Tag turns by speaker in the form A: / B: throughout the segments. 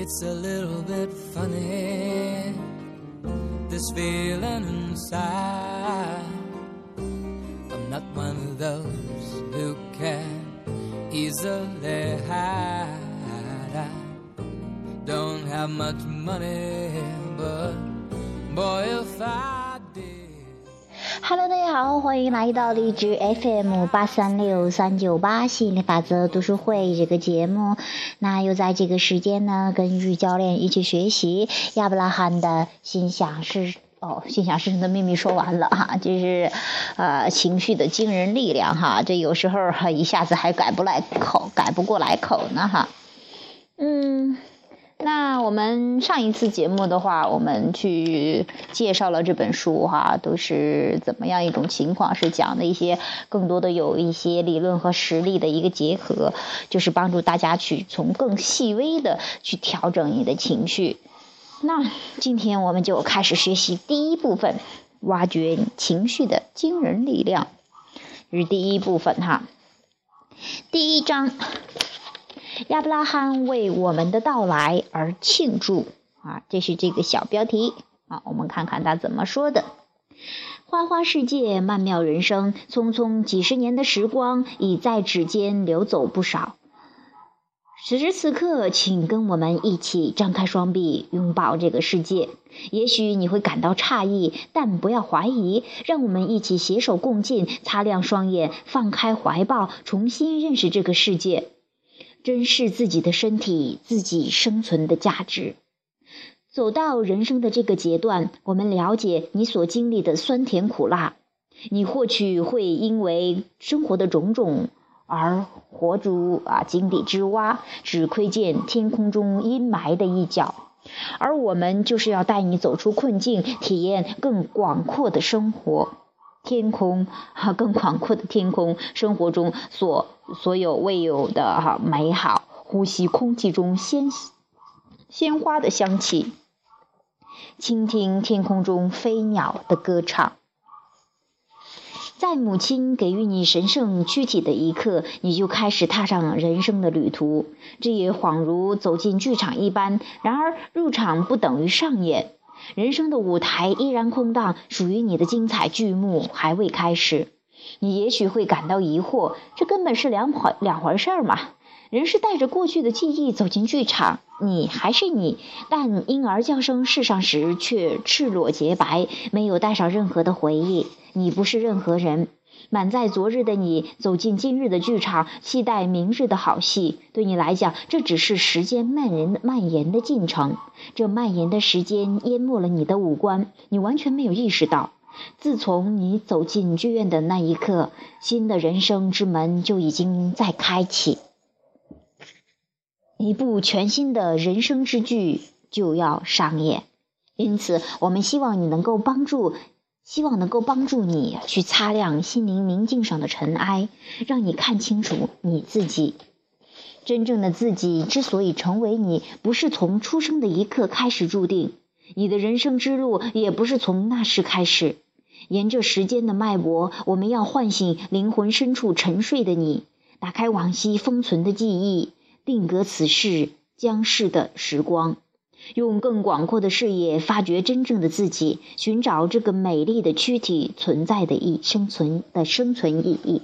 A: It's a little bit funny, this feeling inside. I'm not one of those who can easily hide. I don't have much money,
B: 欢迎来到荔枝 FM 八三六三九八吸引力法则读书会这个节目。那又在这个时间呢，跟玉教练一起学习亚伯拉罕的心想事哦，心想事成的秘密说完了哈，就是呃情绪的惊人力量哈，这有时候哈一下子还改不来口，改不过来口呢哈，我们上一次节目的话，我们去介绍了这本书哈，都是怎么样一种情况？是讲的一些更多的有一些理论和实力的一个结合，就是帮助大家去从更细微的去调整你的情绪。那今天我们就开始学习第一部分，挖掘情绪的惊人力量，这是第一部分哈。第一章。亚伯拉罕为我们的到来而庆祝啊！这是这个小标题啊，我们看看他怎么说的：花花世界，曼妙人生，匆匆几十年的时光已在指尖流走不少。此时此刻，请跟我们一起张开双臂，拥抱这个世界。也许你会感到诧异，但不要怀疑，让我们一起携手共进，擦亮双眼，放开怀抱，重新认识这个世界。珍视自己的身体，自己生存的价值。走到人生的这个阶段，我们了解你所经历的酸甜苦辣。你或许会因为生活的种种而活如啊井底之蛙，只窥见天空中阴霾的一角。而我们就是要带你走出困境，体验更广阔的生活。天空哈，更广阔的天空，生活中所所有未有的哈美好，呼吸空气中鲜鲜花的香气，倾听天空中飞鸟的歌唱。在母亲给予你神圣躯体的一刻，你就开始踏上人生的旅途。这也恍如走进剧场一般。然而，入场不等于上演。人生的舞台依然空荡，属于你的精彩剧目还未开始。你也许会感到疑惑，这根本是两回两回事儿嘛？人是带着过去的记忆走进剧场，你还是你，但婴儿降生世上时却赤裸洁白，没有带上任何的回忆。你不是任何人。满载昨日的你走进今日的剧场，期待明日的好戏。对你来讲，这只是时间蔓延蔓延的进程。这蔓延的时间淹没了你的五官，你完全没有意识到。自从你走进剧院的那一刻，新的人生之门就已经在开启，一部全新的人生之剧就要上演。因此，我们希望你能够帮助。希望能够帮助你去擦亮心灵明镜上的尘埃，让你看清楚你自己。真正的自己之所以成为你，不是从出生的一刻开始注定，你的人生之路也不是从那时开始。沿着时间的脉搏，我们要唤醒灵魂深处沉睡的你，打开往昔封存的记忆，定格此世将逝的时光。用更广阔的视野发掘真正的自己，寻找这个美丽的躯体存在的意生存的生存意义。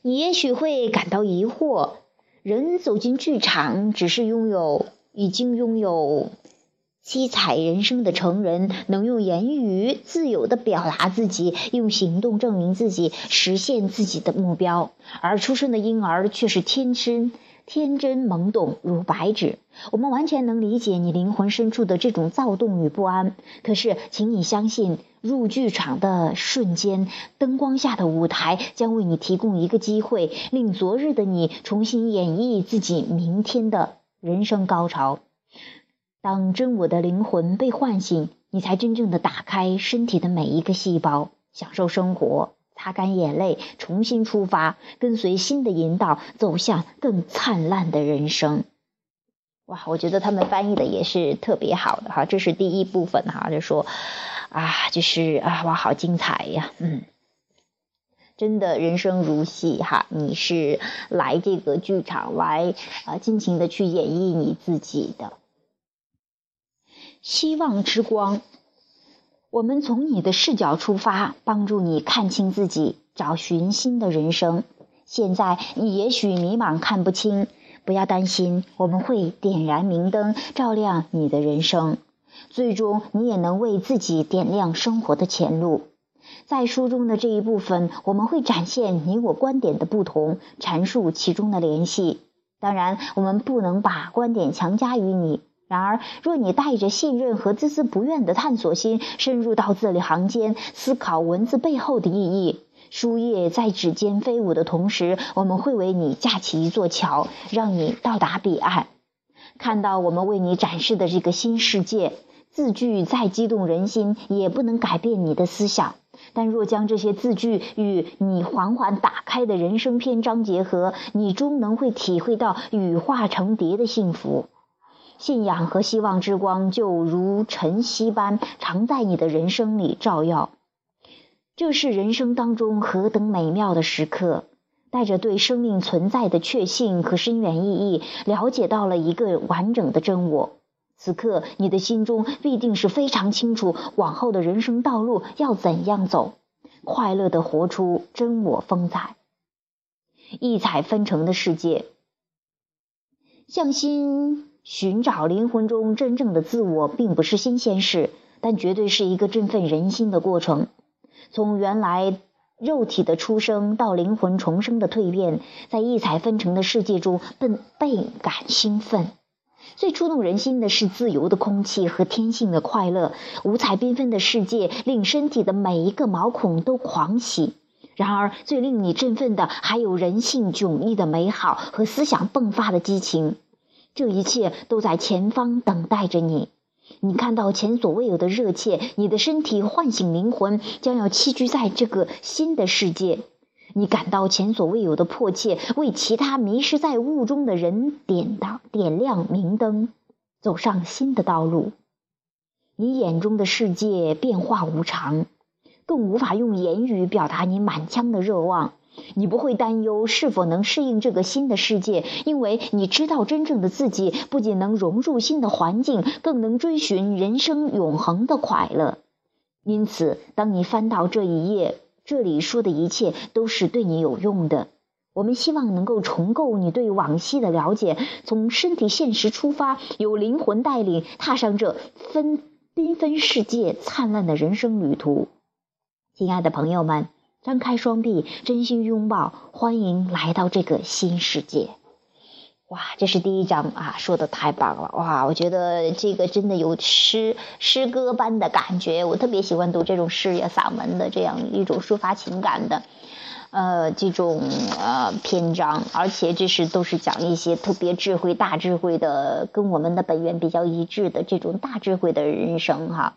B: 你也许会感到疑惑：人走进剧场，只是拥有已经拥有七彩人生的成人，能用言语自由地表达自己，用行动证明自己，实现自己的目标；而出生的婴儿却是天生。天真懵懂如白纸，我们完全能理解你灵魂深处的这种躁动与不安。可是，请你相信，入剧场的瞬间，灯光下的舞台将为你提供一个机会，令昨日的你重新演绎自己明天的人生高潮。当真我的灵魂被唤醒，你才真正的打开身体的每一个细胞，享受生活。擦干眼泪，重新出发，跟随新的引导，走向更灿烂的人生。哇，我觉得他们翻译的也是特别好的哈。这是第一部分哈，就说啊，就是啊，哇，好精彩呀，嗯。真的人生如戏哈，你是来这个剧场来啊，尽情的去演绎你自己的。希望之光，我们从你的视角出发，帮助你看清自己，找寻新的人生。现在你也许迷茫看不清，不要担心，我们会点燃明灯，照亮你的人生，最终你也能为自己点亮生活的前路。在书中的这一部分，我们会展现你我观点的不同，阐述其中的联系。当然，我们不能把观点强加于你。然而，若你带着信任和孜孜不倦的探索心，深入到字里行间，思考文字背后的意义，书页在指尖飞舞的同时，我们会为你架起一座桥，让你到达彼岸，看到我们为你展示的这个新世界。字句再激动人心，也不能改变你的思想。但若将这些字句与你缓缓打开的人生篇章结合，你终能会体会到羽化成蝶的幸福。信仰和希望之光就如晨曦般，常在你的人生里照耀。这是人生当中何等美妙的时刻！带着对生命存在的确信和深远意义，了解到了一个完整的真我。此刻，你的心中必定是非常清楚，往后的人生道路要怎样走，快乐的活出真我风采。异彩纷呈的世界，向心寻找灵魂中真正的自我，并不是新鲜事，但绝对是一个振奋人心的过程。从原来肉体的出生到灵魂重生的蜕变，在异彩纷呈的世界中，倍倍感兴奋。最触动人心的是自由的空气和天性的快乐，五彩缤纷的世界令身体的每一个毛孔都狂喜。然而，最令你振奋的还有人性迥异的美好和思想迸发的激情。这一切都在前方等待着你。你看到前所未有的热切，你的身体唤醒灵魂，将要栖居在这个新的世界。你感到前所未有的迫切，为其他迷失在雾中的人点到点亮明灯，走上新的道路。你眼中的世界变化无常，更无法用言语表达你满腔的热望。你不会担忧是否能适应这个新的世界，因为你知道真正的自己不仅能融入新的环境，更能追寻人生永恒的快乐。因此，当你翻到这一页。这里说的一切都是对你有用的。我们希望能够重构你对往昔的了解，从身体现实出发，由灵魂带领，踏上这纷缤纷世界灿烂的人生旅途。亲爱的朋友们，张开双臂，真心拥抱，欢迎来到这个新世界。哇，这是第一章啊，说的太棒了！哇，我觉得这个真的有诗诗歌般的感觉，我特别喜欢读这种诗呀、散文的这样一种抒发情感的，呃，这种呃篇章，而且这是都是讲一些特别智慧、大智慧的，跟我们的本源比较一致的这种大智慧的人生哈。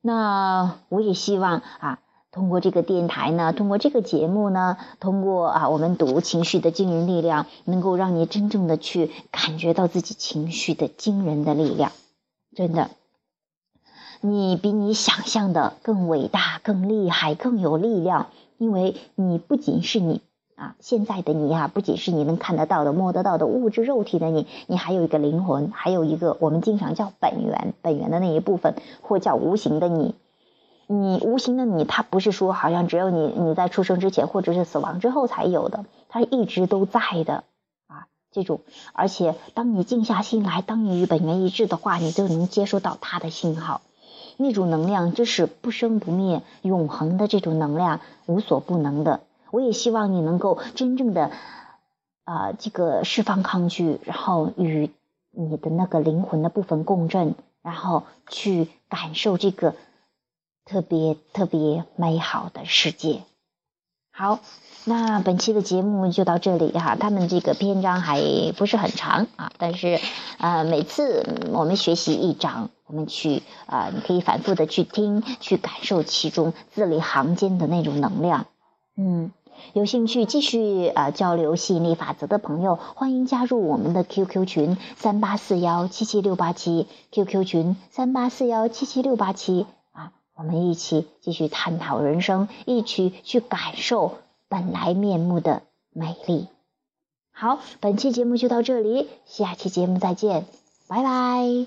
B: 那我也希望啊。通过这个电台呢，通过这个节目呢，通过啊，我们读情绪的惊人力量，能够让你真正的去感觉到自己情绪的惊人的力量。真的，你比你想象的更伟大、更厉害、更有力量，因为你不仅是你啊，现在的你啊，不仅是你能看得到的、摸得到的物质肉体的你，你还有一个灵魂，还有一个我们经常叫本源、本源的那一部分，或叫无形的你。你无形的你，它不是说好像只有你你在出生之前或者是死亡之后才有的，它一直都在的啊。这种，而且当你静下心来，当你与本源一致的话，你就能接收到它的信号。那种能量，就是不生不灭、永恒的这种能量，无所不能的。我也希望你能够真正的啊，这个释放抗拒，然后与你的那个灵魂的部分共振，然后去感受这个。特别特别美好的世界。好，那本期的节目就到这里哈。他们这个篇章还不是很长啊，但是呃，每次我们学习一章，我们去啊，你可以反复的去听，去感受其中字里行间的那种能量。嗯，有兴趣继续啊交流吸引力法则的朋友，欢迎加入我们的 QQ 群三八四幺七七六八七，QQ 群三八四幺七七六八七。我们一起继续探讨人生，一起去感受。本来面目的美丽。好，本期节目就到这里，下期节目再见，拜拜。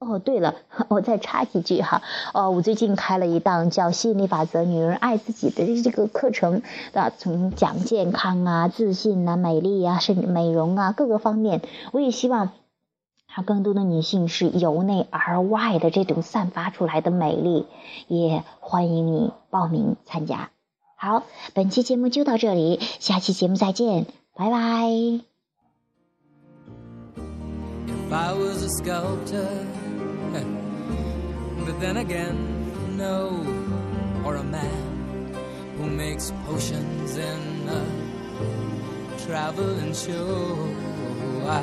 B: 哦，对了，我再插几句哈。哦，我最近开了一档叫《吸引力法则：女人爱自己》的这个课程，啊，从讲健康啊、自信啊、美丽啊、甚至美容啊各个方面，我也希望，让更多的女性是由内而外的这种散发出来的美丽，也欢迎你报名参加。好，本期节目就到这里，下期节目再见，拜拜 i was a sculptor。
A: But then again, no, or a man who makes potions in a traveling show. I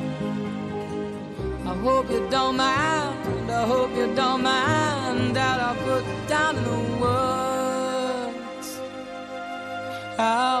A: hope you don't mind. I hope you don't mind that I put down in the words how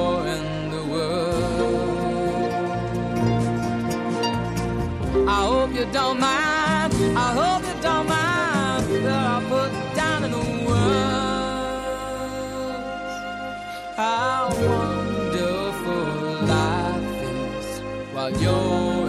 A: Life is while you're